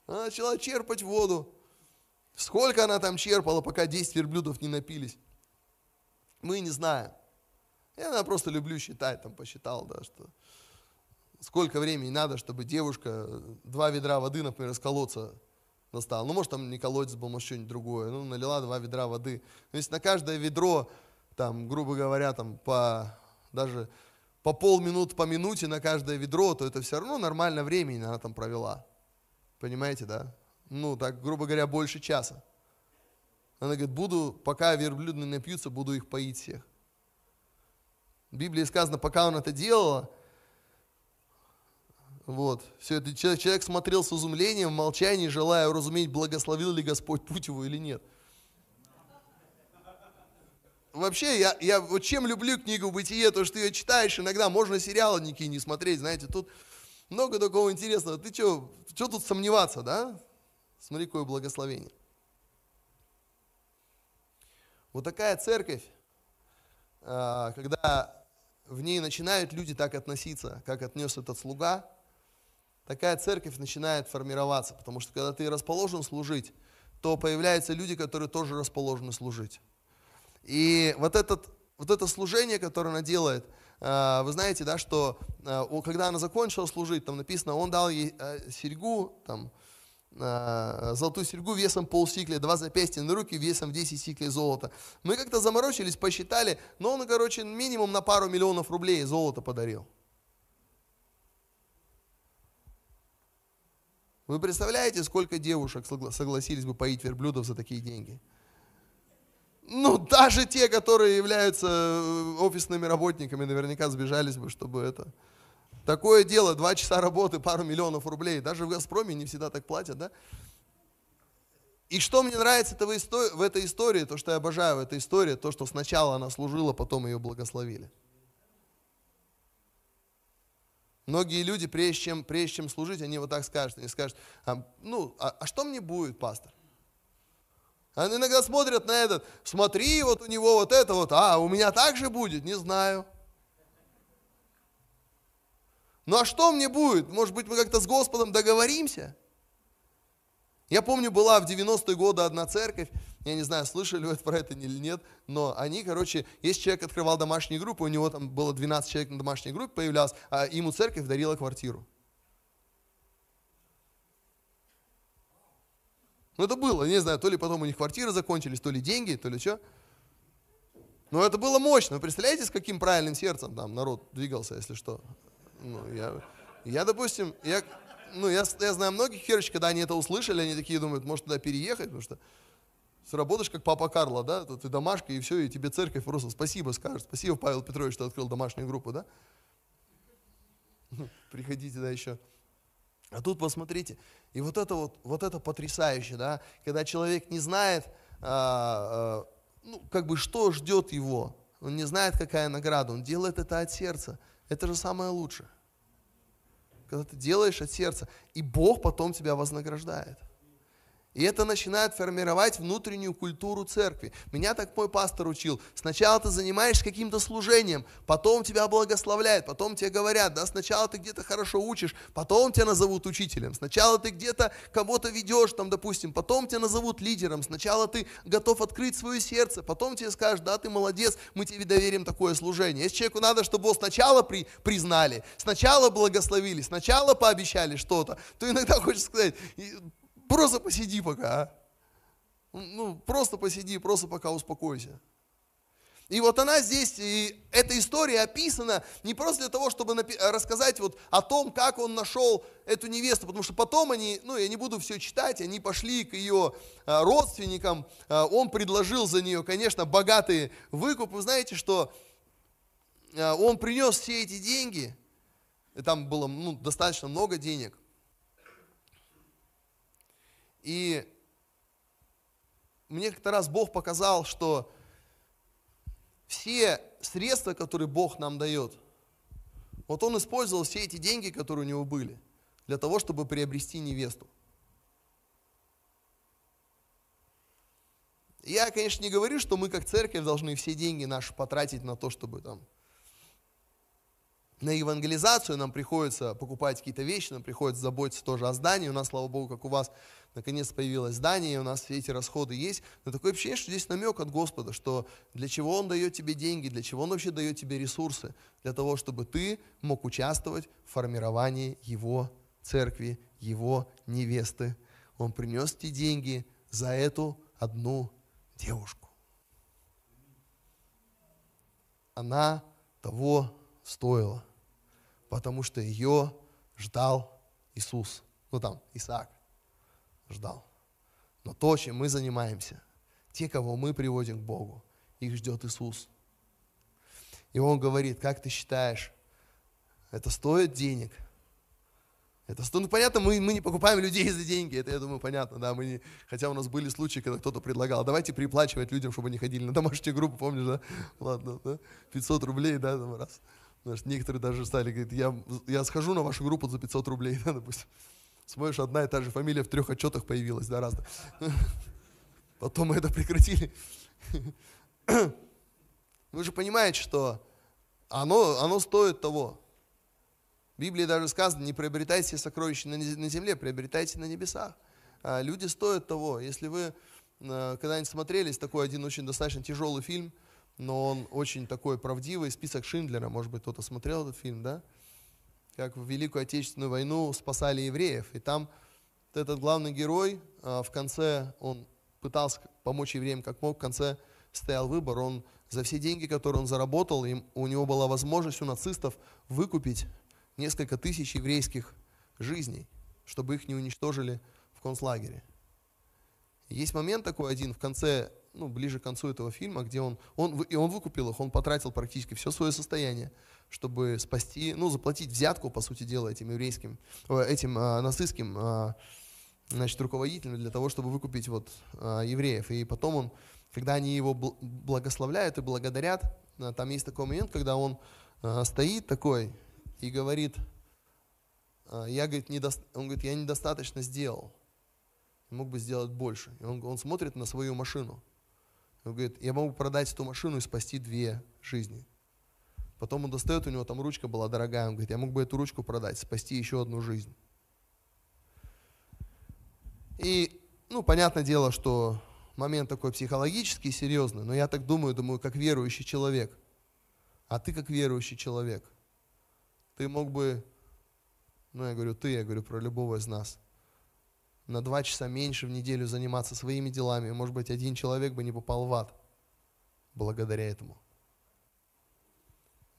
она начала черпать воду. Сколько она там черпала, пока 10 верблюдов не напились? Мы не знаем. Я просто люблю считать, там посчитал, да, что сколько времени надо, чтобы девушка два ведра воды, например, из колодца достала. Ну, может, там не колодец был, может, что-нибудь другое. Ну, налила два ведра воды. Но если на каждое ведро, там, грубо говоря, там, по даже по полминуты, по минуте на каждое ведро, то это все равно нормально времени она там провела. Понимаете, да? Ну, так, грубо говоря, больше часа. Она говорит, буду, пока верблюды напьются, буду их поить всех. В Библии сказано, пока он это делала, вот, все это человек, человек смотрел с изумлением, в молчании, желая уразуметь, благословил ли Господь путь его или нет вообще, я, я вот чем люблю книгу «Бытие», то, что ее читаешь, иногда можно сериалы никакие не смотреть, знаете, тут много такого интересного. Ты что, что тут сомневаться, да? Смотри, какое благословение. Вот такая церковь, а, когда в ней начинают люди так относиться, как отнес этот слуга, такая церковь начинает формироваться, потому что когда ты расположен служить, то появляются люди, которые тоже расположены служить. И вот, этот, вот это служение, которое она делает, э, вы знаете, да, что э, когда она закончила служить, там написано, он дал ей э, серьгу, там, золотую серьгу весом полсикля, два запястья на руки весом 10 сиклей золота. Мы как-то заморочились, посчитали, но он, короче, минимум на пару миллионов рублей золота подарил. Вы представляете, сколько девушек согласились бы поить верблюдов за такие деньги? Ну, даже те, которые являются э, офисными работниками, наверняка сбежались бы, чтобы это. Такое дело, два часа работы, пару миллионов рублей. Даже в «Газпроме» не всегда так платят, да? И что мне нравится в этой истории, то, что я обожаю в этой истории, то, что сначала она служила, потом ее благословили. Многие люди, прежде чем, прежде чем служить, они вот так скажут, они скажут, а, ну, а, а что мне будет, пастор? Они иногда смотрят на этот, смотри, вот у него вот это вот, а у меня так же будет, не знаю. Ну а что мне будет? Может быть, мы как-то с Господом договоримся? Я помню, была в 90-е годы одна церковь, я не знаю, слышали вы <laughs> про это или нет, но они, короче, если человек открывал домашнюю группу, у него там было 12 человек на домашней группе появлялось, а ему церковь дарила квартиру. Ну это было, не знаю, то ли потом у них квартиры закончились, то ли деньги, то ли что. Но это было мощно. Вы представляете, с каким правильным сердцем там народ двигался, если что? Ну, я, я допустим, я, ну, я, я знаю многих верующих, когда они это услышали, они такие думают, может туда переехать, потому что сработаешь как папа Карло, да, ты домашка, и все, и тебе церковь просто спасибо скажет. Спасибо, Павел Петрович, что открыл домашнюю группу, да? <laughs> Приходите, да, еще. А тут посмотрите, и вот это вот, вот это потрясающе, да, когда человек не знает, а, а, ну, как бы, что ждет его, он не знает, какая награда, он делает это от сердца. Это же самое лучшее когда ты делаешь от сердца, и Бог потом тебя вознаграждает. И это начинает формировать внутреннюю культуру церкви. Меня так мой пастор учил. Сначала ты занимаешься каким-то служением, потом тебя благословляют, потом тебе говорят, да, сначала ты где-то хорошо учишь, потом тебя назовут учителем. Сначала ты где-то кого-то ведешь, там, допустим, потом тебя назовут лидером. Сначала ты готов открыть свое сердце, потом тебе скажут, да, ты молодец, мы тебе доверим такое служение. Если человеку надо, чтобы его сначала при, признали, сначала благословили, сначала пообещали что-то, то иногда <laughs> хочется сказать, Просто посиди пока. А. Ну, просто посиди, просто пока успокойся. И вот она здесь, и эта история описана не просто для того, чтобы рассказать вот о том, как он нашел эту невесту, потому что потом они, ну я не буду все читать, они пошли к ее а, родственникам, а, он предложил за нее, конечно, богатый выкуп. Вы знаете, что он принес все эти деньги, и там было ну, достаточно много денег, и мне как-то раз Бог показал, что все средства, которые Бог нам дает, вот Он использовал все эти деньги, которые у него были, для того, чтобы приобрести невесту. Я, конечно, не говорю, что мы как церковь должны все деньги наши потратить на то, чтобы там на евангелизацию нам приходится покупать какие-то вещи, нам приходится заботиться тоже о здании. У нас, слава Богу, как у вас, наконец появилось здание, у нас все эти расходы есть. Но такое ощущение, что здесь намек от Господа, что для чего Он дает тебе деньги, для чего Он вообще дает тебе ресурсы? Для того, чтобы ты мог участвовать в формировании Его церкви, Его невесты. Он принес тебе деньги за эту одну девушку. Она того стоила потому что ее ждал Иисус. Ну там, Исаак ждал. Но то, чем мы занимаемся, те, кого мы приводим к Богу, их ждет Иисус. И Он говорит, как ты считаешь, это стоит денег? Это стоит, ну понятно, мы, мы не покупаем людей за деньги, это, я думаю, понятно, да, мы не, хотя у нас были случаи, когда кто-то предлагал, давайте приплачивать людям, чтобы они ходили на домашнюю группу, помнишь, да? Ладно, да? 500 рублей, да, там раз. Знаешь, некоторые даже стали, говорят, я, я схожу на вашу группу за 500 рублей, <laughs> да, допустим. Смотришь, одна и та же фамилия в трех отчетах появилась, да, разных. <laughs> Потом мы это прекратили. <coughs> Вы же понимаете, что оно, оно стоит того. В Библии даже сказано, не приобретайте сокровища на земле, приобретайте на небесах. А люди стоят того. Если вы э, когда-нибудь смотрели, такой один очень достаточно тяжелый фильм – но он очень такой правдивый. Список Шиндлера, может быть, кто-то смотрел этот фильм, да? Как в Великую Отечественную войну спасали евреев. И там этот главный герой а, в конце, он пытался помочь евреям как мог, в конце стоял выбор. Он за все деньги, которые он заработал, им, у него была возможность у нацистов выкупить несколько тысяч еврейских жизней, чтобы их не уничтожили в концлагере. Есть момент такой один в конце ну, ближе к концу этого фильма, где он, он, и он выкупил их, он потратил практически все свое состояние, чтобы спасти, ну, заплатить взятку, по сути дела, этим еврейским, этим а, нацистским а, значит, руководителям для того, чтобы выкупить вот а, евреев. И потом он, когда они его благословляют и благодарят, а, там есть такой момент, когда он а, стоит такой и говорит, а, я, говорит, недо... он говорит, я недостаточно сделал, мог бы сделать больше. И он, он смотрит на свою машину. Он говорит, я могу продать эту машину и спасти две жизни. Потом он достает, у него там ручка была дорогая, он говорит, я мог бы эту ручку продать, спасти еще одну жизнь. И, ну, понятное дело, что момент такой психологический, серьезный, но я так думаю, думаю, как верующий человек. А ты как верующий человек, ты мог бы, ну, я говорю, ты, я говорю про любого из нас, на два часа меньше в неделю заниматься своими делами, может быть, один человек бы не попал в ад благодаря этому.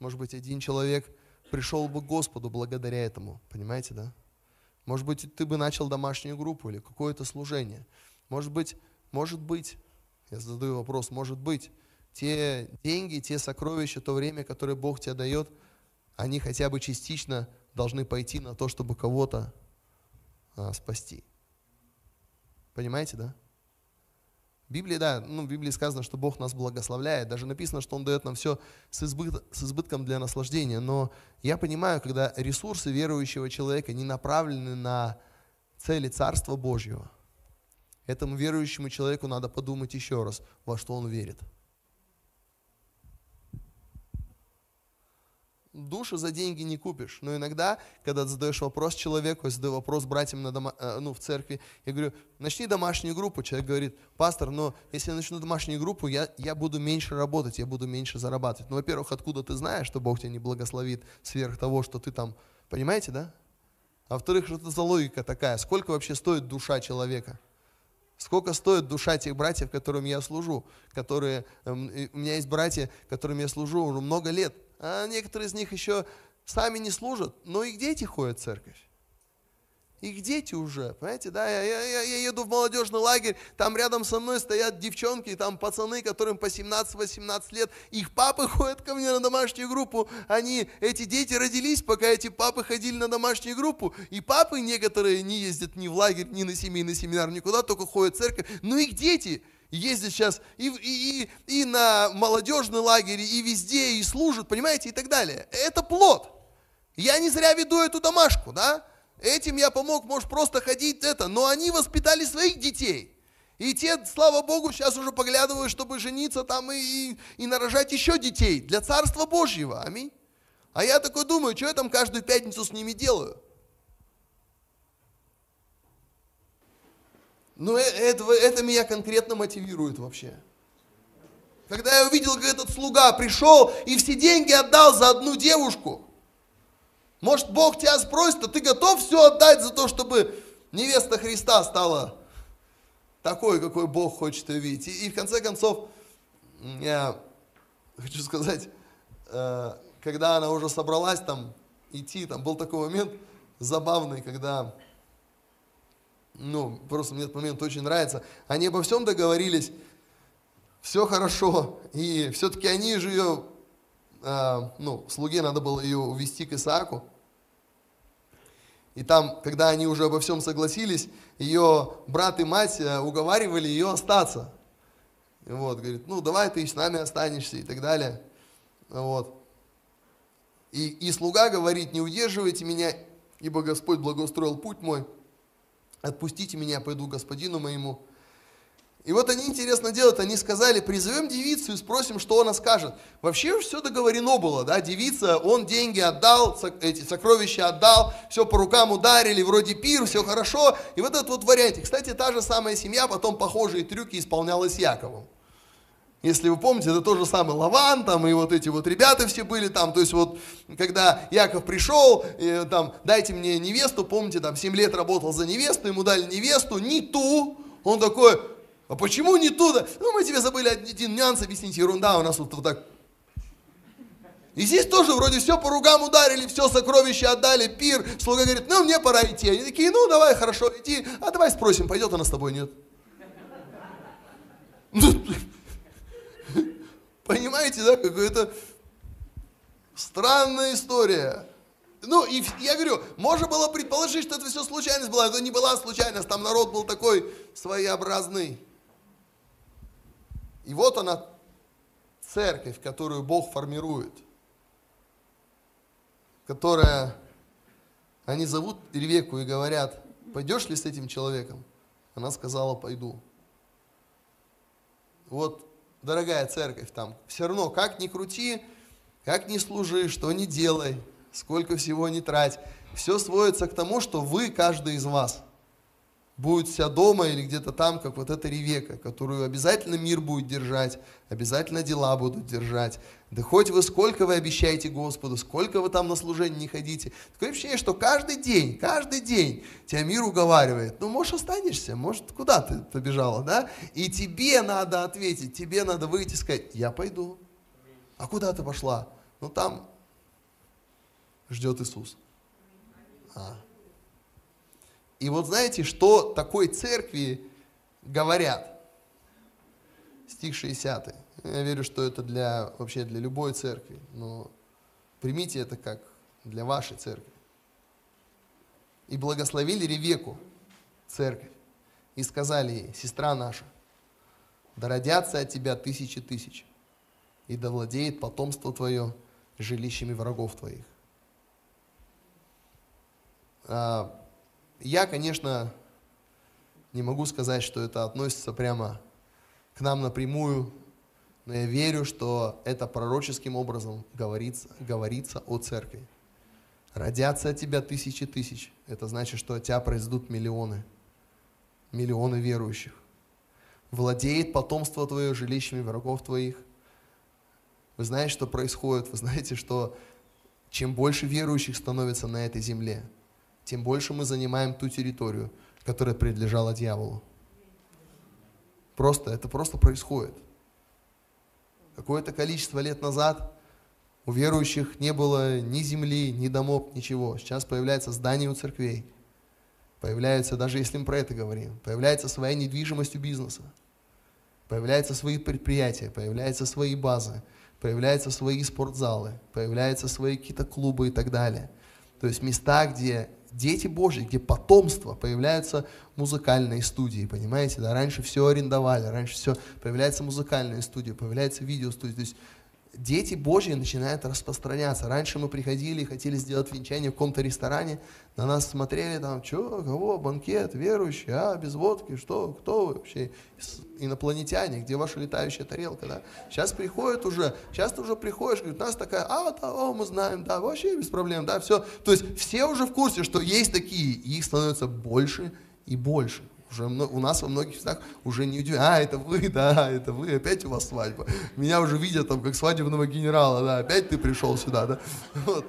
Может быть, один человек пришел бы к Господу благодаря этому, понимаете, да? Может быть, ты бы начал домашнюю группу или какое-то служение. Может быть, может быть, я задаю вопрос, может быть, те деньги, те сокровища, то время, которое Бог тебе дает, они хотя бы частично должны пойти на то, чтобы кого-то а, спасти. Понимаете, да? Библии, да, ну, в Библии сказано, что Бог нас благословляет. Даже написано, что Он дает нам все с, избыт, с избытком для наслаждения. Но я понимаю, когда ресурсы верующего человека не направлены на цели Царства Божьего, этому верующему человеку надо подумать еще раз, во что он верит. Душу за деньги не купишь. Но иногда, когда задаешь вопрос человеку, я задаю вопрос братьям на дома, э, ну, в церкви, я говорю, начни домашнюю группу. Человек говорит, пастор, но если я начну домашнюю группу, я, я буду меньше работать, я буду меньше зарабатывать. Ну, во-первых, откуда ты знаешь, что Бог тебя не благословит сверх того, что ты там, понимаете, да? А во-вторых, что это за логика такая? Сколько вообще стоит душа человека? Сколько стоит душа тех братьев, которым я служу, которые, эм, у меня есть братья, которым я служу уже много лет, а некоторые из них еще сами не служат, но их дети ходят в церковь. Их дети уже, понимаете, да, я, я, я еду в молодежный лагерь, там рядом со мной стоят девчонки, там пацаны, которым по 17-18 лет, их папы <laughs> ходят ко мне на домашнюю группу, они, эти дети родились, пока эти папы ходили на домашнюю группу, и папы некоторые не ездят ни в лагерь, ни на семейный семинар, никуда, только ходят в церковь, но их дети – ездят сейчас и, и, и, и на молодежный лагерь, и везде, и служат, понимаете, и так далее. Это плод. Я не зря веду эту домашку, да? Этим я помог, может, просто ходить это, но они воспитали своих детей. И те, слава Богу, сейчас уже поглядывают, чтобы жениться там и, и, и нарожать еще детей для Царства Божьего. Аминь. А я такой думаю, что я там каждую пятницу с ними делаю? Но э, это, это меня конкретно мотивирует вообще. Когда я увидел, как этот слуга пришел и все деньги отдал за одну девушку, может Бог тебя спросит, а ты готов все отдать за то, чтобы невеста Христа стала такой, какой Бог хочет ее видеть. И, и в конце концов, я хочу сказать, э, когда она уже собралась там идти, там был такой момент забавный, когда ну, просто мне этот момент очень нравится. Они обо всем договорились, все хорошо, и все-таки они же ее, э, ну, слуге надо было ее увести к Исааку. И там, когда они уже обо всем согласились, ее брат и мать э, уговаривали ее остаться. Вот, говорит, ну, давай ты с нами останешься и так далее. Вот. И, и слуга говорит, не удерживайте меня, ибо Господь благоустроил путь мой отпустите меня, пойду господину моему. И вот они интересно делают, они сказали, призовем девицу и спросим, что она скажет. Вообще все договорено было, да, девица, он деньги отдал, эти сокровища отдал, все по рукам ударили, вроде пир, все хорошо. И вот этот вот вариант. Кстати, та же самая семья потом похожие трюки исполняла с Яковом. Если вы помните, это то же самое Лаван, там, и вот эти вот ребята все были там, то есть вот, когда Яков пришел, и, там, дайте мне невесту, помните, там, 7 лет работал за невесту, ему дали невесту, не ту, он такой, а почему не ту? Ну, мы тебе забыли один нюанс объяснить, ерунда, у нас тут вот так и здесь тоже вроде все по ругам ударили, все сокровища отдали, пир. Слуга говорит, ну мне пора идти. Они такие, ну давай, хорошо, иди. А давай спросим, пойдет она с тобой, нет? <laughs> Понимаете, да, какая-то странная история. Ну, и я говорю, можно было предположить, что это все случайность была. Это не была случайность, там народ был такой своеобразный. И вот она, церковь, которую Бог формирует, которая, они зовут Ревеку и говорят, пойдешь ли с этим человеком? Она сказала, пойду. Вот, дорогая церковь там, все равно, как ни крути, как ни служи, что ни делай, сколько всего не трать, все сводится к тому, что вы, каждый из вас – будет вся дома или где-то там, как вот эта Ревека, которую обязательно мир будет держать, обязательно дела будут держать. Да хоть вы сколько вы обещаете Господу, сколько вы там на служение не ходите. Такое ощущение, что каждый день, каждый день тебя мир уговаривает. Ну, может, останешься, может, куда ты побежала, да? И тебе надо ответить, тебе надо выйти и сказать, я пойду. А куда ты пошла? Ну, там ждет Иисус. А. И вот знаете, что такой церкви говорят? Стих 60. Я верю, что это для, вообще для любой церкви, но примите это как для вашей церкви. И благословили Ревеку, церковь, и сказали ей, сестра наша, да родятся от тебя тысячи тысяч, и да владеет потомство твое жилищами врагов твоих. А, я, конечно, не могу сказать, что это относится прямо к нам напрямую, но я верю, что это пророческим образом говорится, говорится о церкви. Родятся от тебя тысячи тысяч. Это значит, что от тебя произойдут миллионы. Миллионы верующих. Владеет потомство твое жилищами врагов твоих. Вы знаете, что происходит? Вы знаете, что чем больше верующих становится на этой земле, тем больше мы занимаем ту территорию, которая принадлежала дьяволу. Просто, это просто происходит. Какое-то количество лет назад у верующих не было ни земли, ни домов, ничего. Сейчас появляется здание у церквей. Появляется, даже если мы про это говорим, появляется своя недвижимость у бизнеса. Появляются свои предприятия, появляются свои базы, появляются свои спортзалы, появляются свои какие-то клубы и так далее. То есть места, где дети Божьи, где потомство, появляются музыкальные студии, понимаете, да, раньше все арендовали, раньше все, появляется музыкальная студия, появляется видеостудия, то есть дети Божьи начинают распространяться. Раньше мы приходили хотели сделать венчание в каком-то ресторане, на нас смотрели там, что, кого, банкет, верующий, а, без водки, что, кто вы вообще, инопланетяне, где ваша летающая тарелка, да? Сейчас приходят уже, сейчас ты уже приходишь, говорит, нас такая, а, да, о, мы знаем, да, вообще без проблем, да, все. То есть все уже в курсе, что есть такие, и их становится больше и больше. Уже у нас во многих местах уже не удивляют. А, это вы, <laughs> да, это вы, опять у вас свадьба. Меня уже видят там как свадебного генерала, да, опять ты пришел сюда, да. <laughs> Вот.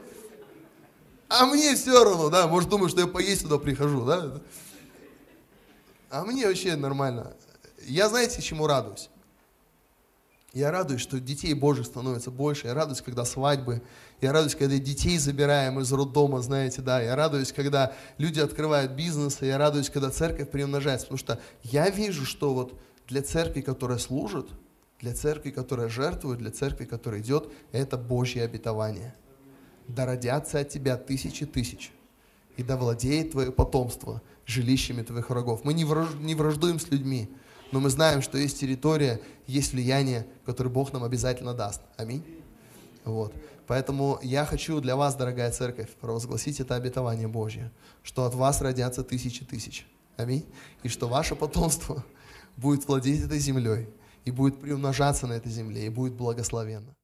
А мне все равно, да, может думаю, что я поесть сюда прихожу, да. А мне вообще нормально. Я знаете, чему радуюсь? Я радуюсь, что детей Божьих становится больше. Я радуюсь, когда свадьбы. Я радуюсь, когда детей забираем из роддома, знаете, да. Я радуюсь, когда люди открывают бизнесы. Я радуюсь, когда церковь приумножается. Потому что я вижу, что вот для церкви, которая служит, для церкви, которая жертвует, для церкви, которая идет, это Божье обетование. Да родятся от тебя тысячи тысяч, и да владеет твое потомство жилищами твоих врагов. Мы не, враждуем с людьми, но мы знаем, что есть территория, есть влияние, которое Бог нам обязательно даст. Аминь. Вот. Поэтому я хочу для вас, дорогая церковь, провозгласить это обетование Божье, что от вас родятся тысячи тысяч. Аминь. И что ваше потомство <laughs> будет владеть этой землей и будет приумножаться на этой земле и будет благословенно.